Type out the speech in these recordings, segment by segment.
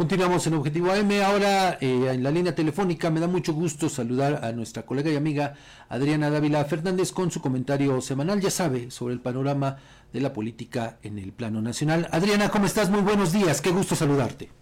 Continuamos en Objetivo AM. Ahora eh, en la línea telefónica me da mucho gusto saludar a nuestra colega y amiga Adriana Dávila Fernández con su comentario semanal, ya sabe, sobre el panorama de la política en el plano nacional. Adriana, ¿cómo estás? Muy buenos días, qué gusto saludarte.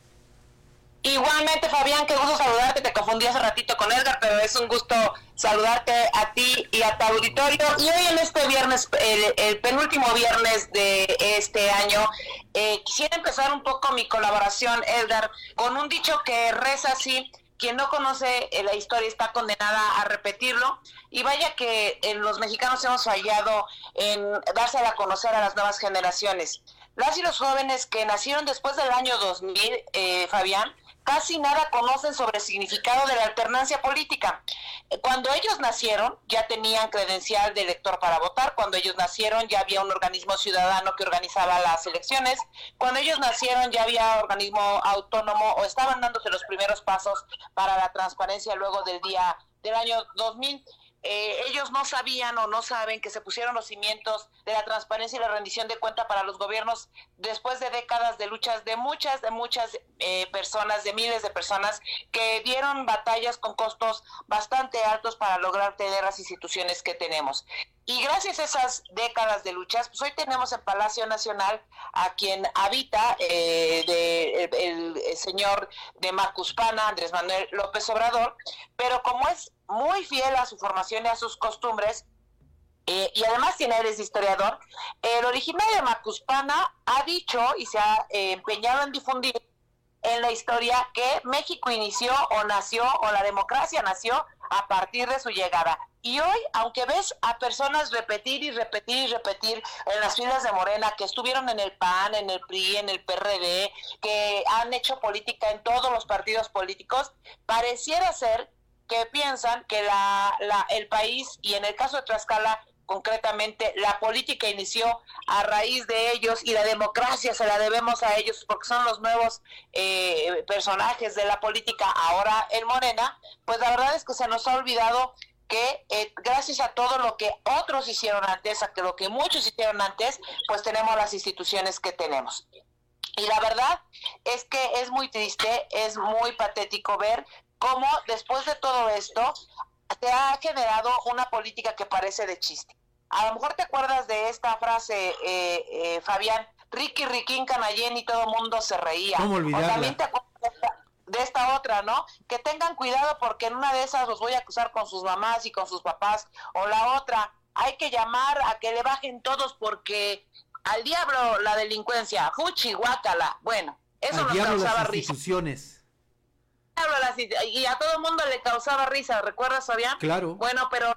Igualmente, Fabián, qué gusto saludarte. Te confundí hace ratito con Edgar, pero es un gusto saludarte a ti y a tu auditorio. Y hoy en este viernes, el, penúltimo viernes de este año, eh, quisiera empezar un poco mi colaboración, Edgar, con un dicho que reza así. Quien no conoce eh, la historia está condenada a repetirlo. Y vaya que eh, los mexicanos hemos fallado en darse a conocer a las nuevas generaciones. Las y los jóvenes que nacieron después del año 2000, Fabián, casi nada conocen sobre el significado de la alternancia política. Cuando ellos nacieron ya tenían credencial de elector para votar, cuando ellos nacieron ya había un organismo ciudadano que organizaba las elecciones, cuando ellos nacieron ya había organismo autónomo o estaban dándose los primeros pasos para la transparencia luego del día del año 2000. Eh, ellos no sabían o no saben que se pusieron los cimientos de la transparencia y la rendición de cuenta para los gobiernos después de décadas de luchas de muchas, de muchas eh, personas, de miles de personas que dieron batallas con costos bastante altos para lograr tener las instituciones que tenemos. Y gracias a esas décadas de luchas, pues hoy tenemos en Palacio Nacional a quien habita eh, el, señor de Macuspana, Andrés Manuel López Obrador, pero como es muy fiel a su formación y a sus costumbres, eh, y además tiene eres historiador, el originario de Macuspana ha dicho y se ha eh, empeñado en difundir en la historia que México inició o nació o la democracia nació a partir de su llegada. Y hoy, aunque ves a personas repetir y repetir y repetir en las filas de Morena que estuvieron en el PAN, en el PRI, en el PRD, que han hecho política en todos los partidos políticos, pareciera ser que piensan que la, la, el país, y en el caso de Tlaxcala, concretamente la política inició a raíz de ellos y la democracia se la debemos a ellos porque son los nuevos eh, personajes de la política ahora en Morena, pues la verdad es que se nos ha olvidado que eh, gracias a todo lo que otros hicieron antes, a que lo que muchos hicieron antes, pues tenemos las instituciones que tenemos. Y la verdad es que es muy triste, es muy patético ver cómo después de todo esto se ha generado una política que parece de chiste. A lo mejor te acuerdas de esta frase, eh, eh, Fabián, Ricky Riquín Canallén y todo el mundo se reía. ¿Cómo olvidarla? O también te acuerdas de esta, otra, ¿no? Que tengan cuidado porque en una de esas los voy a acusar con sus mamás y con sus papás. O la otra, hay que llamar a que le bajen todos porque al diablo la delincuencia, fuchi, guácala. Bueno, eso nos causaba risa. Y a todo el mundo le causaba risa, ¿recuerdas, Fabián? Claro. Bueno, pero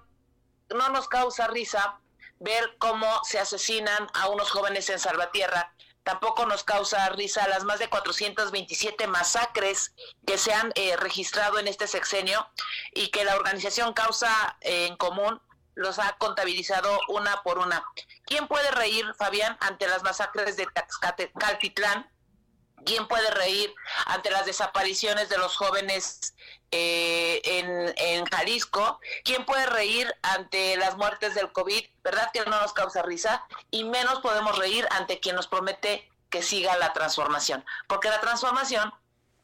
no nos causa risa ver cómo se asesinan a unos jóvenes en Salvatierra. Tampoco nos causa risa las más de 427 masacres que se han eh, registrado en este sexenio y que la organización Causa eh, en Común los ha contabilizado una por una. ¿Quién puede reír, Fabián, ante las masacres de Caltitlán? ¿Quién puede reír ante las desapariciones de los jóvenes eh, en, en, Jalisco? ¿Quién puede reír ante las muertes del COVID? ¿Verdad que no nos causa risa? Y menos podemos reír ante quien nos promete que siga la transformación. Porque la transformación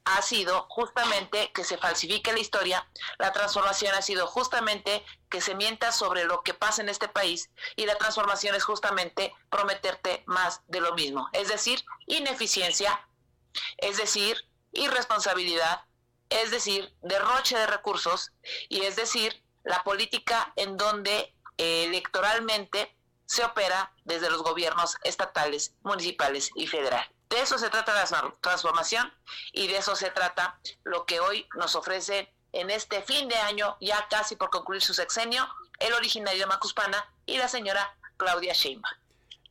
ha sido justamente que se falsifique la historia, la transformación ha sido justamente que se mienta sobre lo que pasa en este país y la transformación es justamente prometerte más de lo mismo, es decir, ineficiencia, es decir, irresponsabilidad, es decir, derroche de recursos y es decir, la política en donde electoralmente se opera desde los gobiernos estatales, municipales y federal. De eso se trata la transformación y de eso se trata lo que hoy nos ofrece en este fin de año, ya casi por concluir su sexenio, el originario de Macuspana y la señora Claudia Sheinbaum.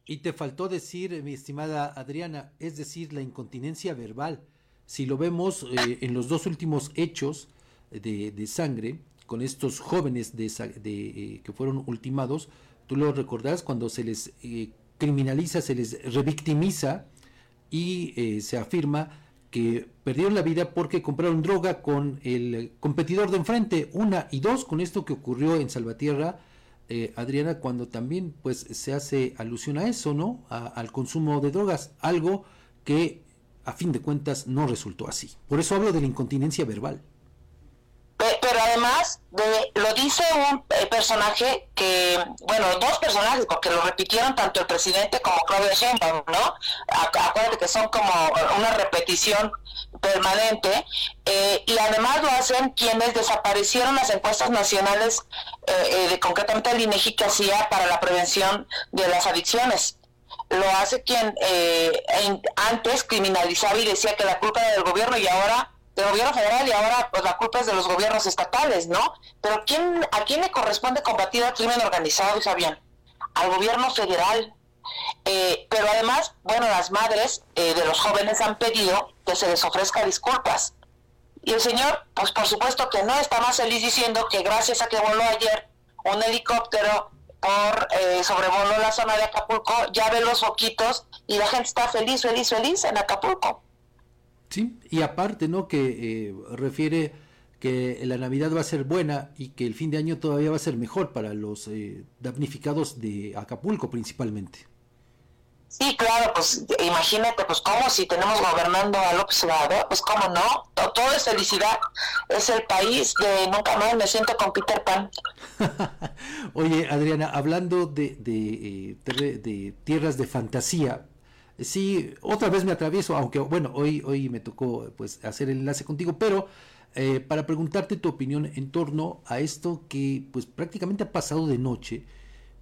Y te faltó decir, mi estimada Adriana, es decir, la incontinencia verbal. Si lo vemos eh, en los dos últimos hechos de, sangre, con estos jóvenes de, eh, que fueron ultimados, tú lo recordás cuando se les eh, criminaliza, se les revictimiza y se afirma que perdieron la vida porque compraron droga con el competidor de enfrente, una y dos, con esto que ocurrió en Salvatierra, eh, Adriana, cuando también pues se hace alusión a eso, ¿no? al consumo de drogas, algo que a fin de cuentas no resultó así. Por eso hablo de la incontinencia verbal. Pero además de, lo dice un eh, personaje que, bueno, dos personajes, porque lo repitieron tanto el presidente como Claudia Sheinbaum, ¿no? Acuérdate que son como una repetición permanente, eh, y además lo hacen quienes desaparecieron las encuestas nacionales, eh, de concretamente el INEGI que hacía para la prevención de las adicciones lo hace quien antes criminalizaba y decía que la culpa era del gobierno y ahora del gobierno federal y ahora pues la culpa es de los gobiernos estatales, ¿no? Pero ¿quién, ¿a quién le corresponde combatir al crimen organizado, Fabián? Al gobierno federal. Eh, pero además, bueno, las madres eh, de los jóvenes han pedido que se les ofrezca disculpas. Y el señor, pues por supuesto que no está más feliz diciendo que gracias a que voló ayer un helicóptero por eh, sobrevoló la zona de Acapulco, ya ve los foquitos y la gente está feliz, feliz, feliz en Acapulco. Sí, y aparte, ¿no? Que eh, refiere que la Navidad va a ser buena y que el fin de año todavía va a ser mejor para los eh, damnificados de Acapulco principalmente. Sí, claro, pues imagínate, pues como si tenemos gobernando a López Obrador, pues cómo no, todo, es felicidad, es el país de nunca más me siento con Peter Pan. Oye, Adriana, hablando de, de, eh, de tierras de fantasía, sí, otra vez me atravieso, aunque bueno, hoy, hoy me tocó pues hacer el enlace contigo, pero eh, para preguntarte tu opinión en torno a esto que pues prácticamente ha pasado de noche,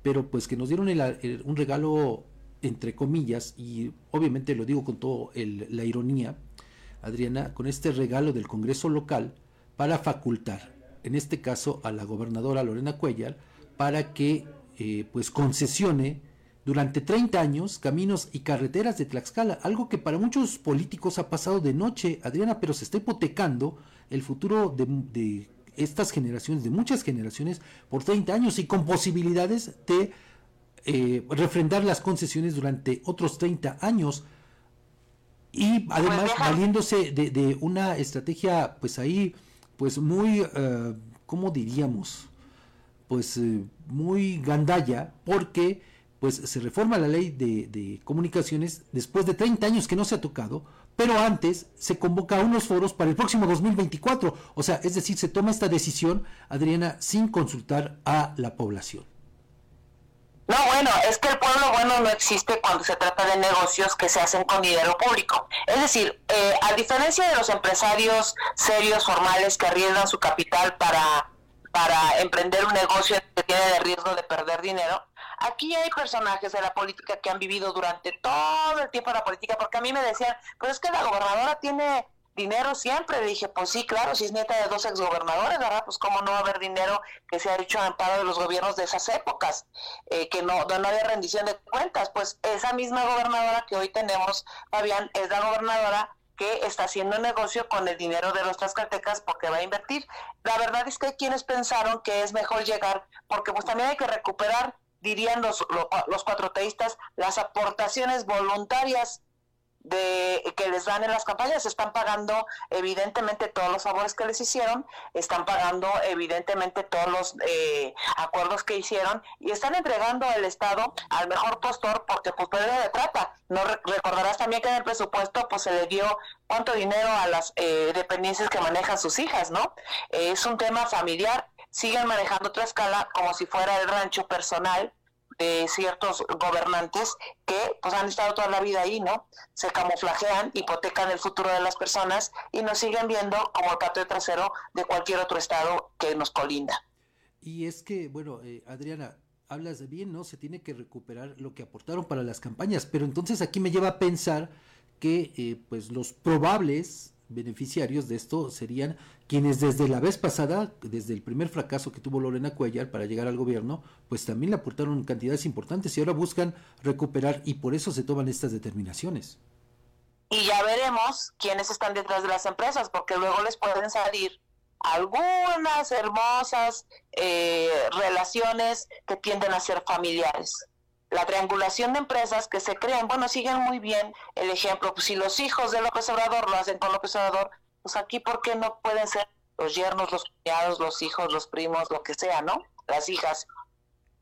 pero pues que nos dieron un regalo entre comillas, y obviamente lo digo con toda la ironía, Adriana, con este regalo del Congreso local para facultar, en este caso a la gobernadora Lorena Cuellar, para que eh, pues concesione durante 30 años caminos y carreteras de Tlaxcala, algo que para muchos políticos ha pasado de noche, Adriana, pero se está hipotecando el futuro de, estas generaciones, de muchas generaciones, por 30 años y con posibilidades de eh, refrendar las concesiones durante otros 30 años y además valiéndose de, una estrategia pues ahí pues muy uh, ¿cómo diríamos? pues eh, muy gandalla porque pues se reforma la ley de, comunicaciones después de 30 años que no se ha tocado, pero antes se convoca unos foros para el próximo 2024. O sea, es decir, se toma esta decisión, Adriana, sin consultar a la población. No, bueno, es que el pueblo bueno no existe cuando se trata de negocios que se hacen con dinero público. Es decir, eh, a diferencia de los empresarios serios, formales, que arriesgan su capital para, para emprender un negocio que tiene de riesgo de perder dinero, Aquí hay personajes de la política que han vivido durante todo el tiempo de la política, porque a mí me decían, pues es que la gobernadora tiene dinero siempre. Dije, pues sí, claro, si es nieta de dos exgobernadores, ¿verdad? Pues cómo no va a haber dinero que se ha hecho en amparo de los gobiernos de esas épocas, eh, que no, no había rendición de cuentas. Pues esa misma gobernadora que hoy tenemos, Fabián, es la gobernadora que está haciendo negocio con el dinero de los tlaxcaltecas porque va a invertir. La verdad es que quienes pensaron que es mejor llegar, porque pues también hay que recuperar dirían los, los cuatro teístas, las aportaciones voluntarias de que les dan en las campañas están pagando evidentemente todos los favores que les hicieron están pagando evidentemente todos los eh, acuerdos que hicieron y están entregando el estado al mejor postor porque pues de trata. No recordarás también que en el presupuesto pues se le dio cuánto dinero a las eh, dependencias que manejan sus hijas no es un tema familiar. Siguen manejando otra escala como si fuera el rancho personal de ciertos gobernantes que pues han estado toda la vida ahí, ¿no? Se camuflajean, hipotecan el futuro de las personas y nos siguen viendo como el patio trasero de cualquier otro estado que nos colinda. Y es que, bueno, eh, Adriana, hablas bien, ¿no? Se tiene que recuperar lo que aportaron para las campañas, pero entonces aquí me lleva a pensar que eh, pues los probables beneficiarios de esto serían quienes desde la vez pasada, desde el primer fracaso que tuvo Lorena Cuellar para llegar al gobierno, pues también le aportaron cantidades importantes y ahora buscan recuperar y por eso se toman estas determinaciones. Y ya veremos quiénes están detrás de las empresas, porque luego les pueden salir algunas hermosas eh, relaciones que tienden a ser familiares la triangulación de empresas que se crean, bueno, siguen muy bien el ejemplo, pues si los hijos de López Obrador lo hacen con López Obrador, pues aquí, ¿por qué no pueden ser los yernos, los cuñados, los hijos, los primos, lo que sea, ¿no? Las hijas.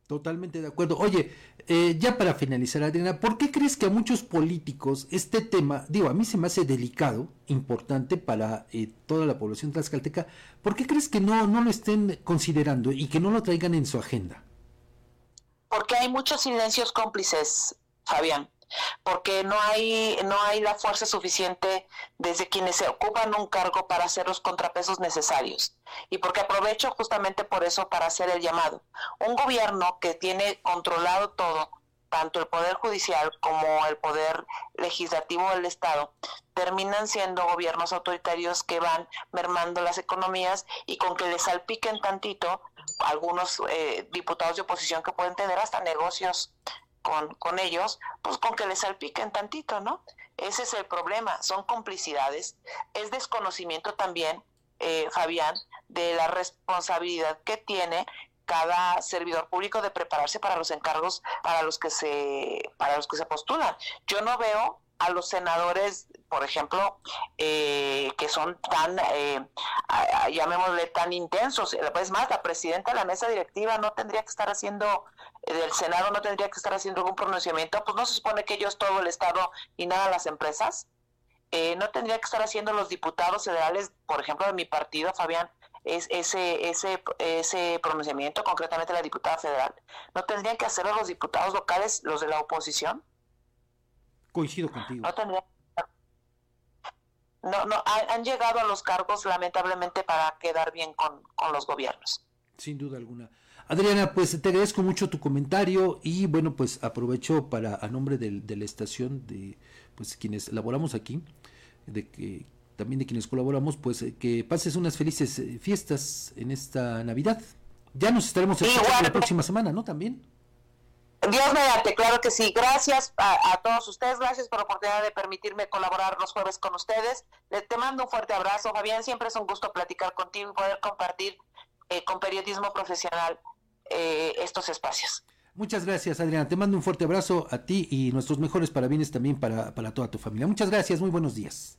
Totalmente de acuerdo. Oye, Eh, ya para finalizar, Adriana, ¿por qué crees que a muchos políticos este tema, digo, a mí se me hace delicado, importante para eh, toda la población tlaxcalteca, ¿por qué crees que no, no lo estén considerando y que no lo traigan en su agenda? Porque hay muchos silencios cómplices, Fabián porque no hay, no hay la fuerza suficiente desde quienes se ocupan un cargo para hacer los contrapesos necesarios. Y porque aprovecho justamente por eso para hacer el llamado. Un gobierno que tiene controlado todo, tanto el Poder Judicial como el Poder Legislativo del Estado, terminan siendo gobiernos autoritarios que van mermando las economías y con que les salpiquen tantito algunos eh, diputados de oposición que pueden tener hasta negocios con, con ellos, pues con que les salpiquen tantito, ¿no? Ese es el problema, son complicidades, es desconocimiento también, eh, Fabián, de la responsabilidad que tiene cada servidor público de prepararse para los encargos para los que se para los que se postulan. Yo no veo a los senadores, por ejemplo, eh, que son tan, eh, llamémosle, tan intensos. Es más, la presidenta de la mesa directiva no tendría que estar haciendo, eh, del Senado no tendría que estar haciendo algún pronunciamiento, pues no se supone que ellos todo el Estado y nada las empresas. Eh, no tendría que estar haciendo los diputados federales, por ejemplo, de mi partido, Fabián, es ese, ese, ese pronunciamiento, concretamente la diputada federal. ¿No tendrían que hacerlo los diputados locales, los de la oposición? Coincido contigo. No, no, han, llegado a los cargos lamentablemente para quedar bien con, los gobiernos. Sin duda alguna. Adriana, pues te agradezco mucho tu comentario y bueno, pues aprovecho para, a nombre de la estación, de pues quienes laboramos aquí, de que también de quienes colaboramos, pues eh, que pases unas felices eh, fiestas en esta Navidad. Ya nos estaremos escuchando la próxima semana, ¿no? También. Dios mediante, claro que sí. Gracias a, todos ustedes, gracias por la oportunidad de permitirme colaborar los jueves con ustedes. te mando un fuerte abrazo, Fabián. Siempre es un gusto platicar contigo y poder compartir eh, con periodismo profesional eh, estos espacios. Muchas gracias, Adriana. Te mando un fuerte abrazo a ti y nuestros mejores parabienes también para, para toda tu familia. Muchas gracias, muy buenos días.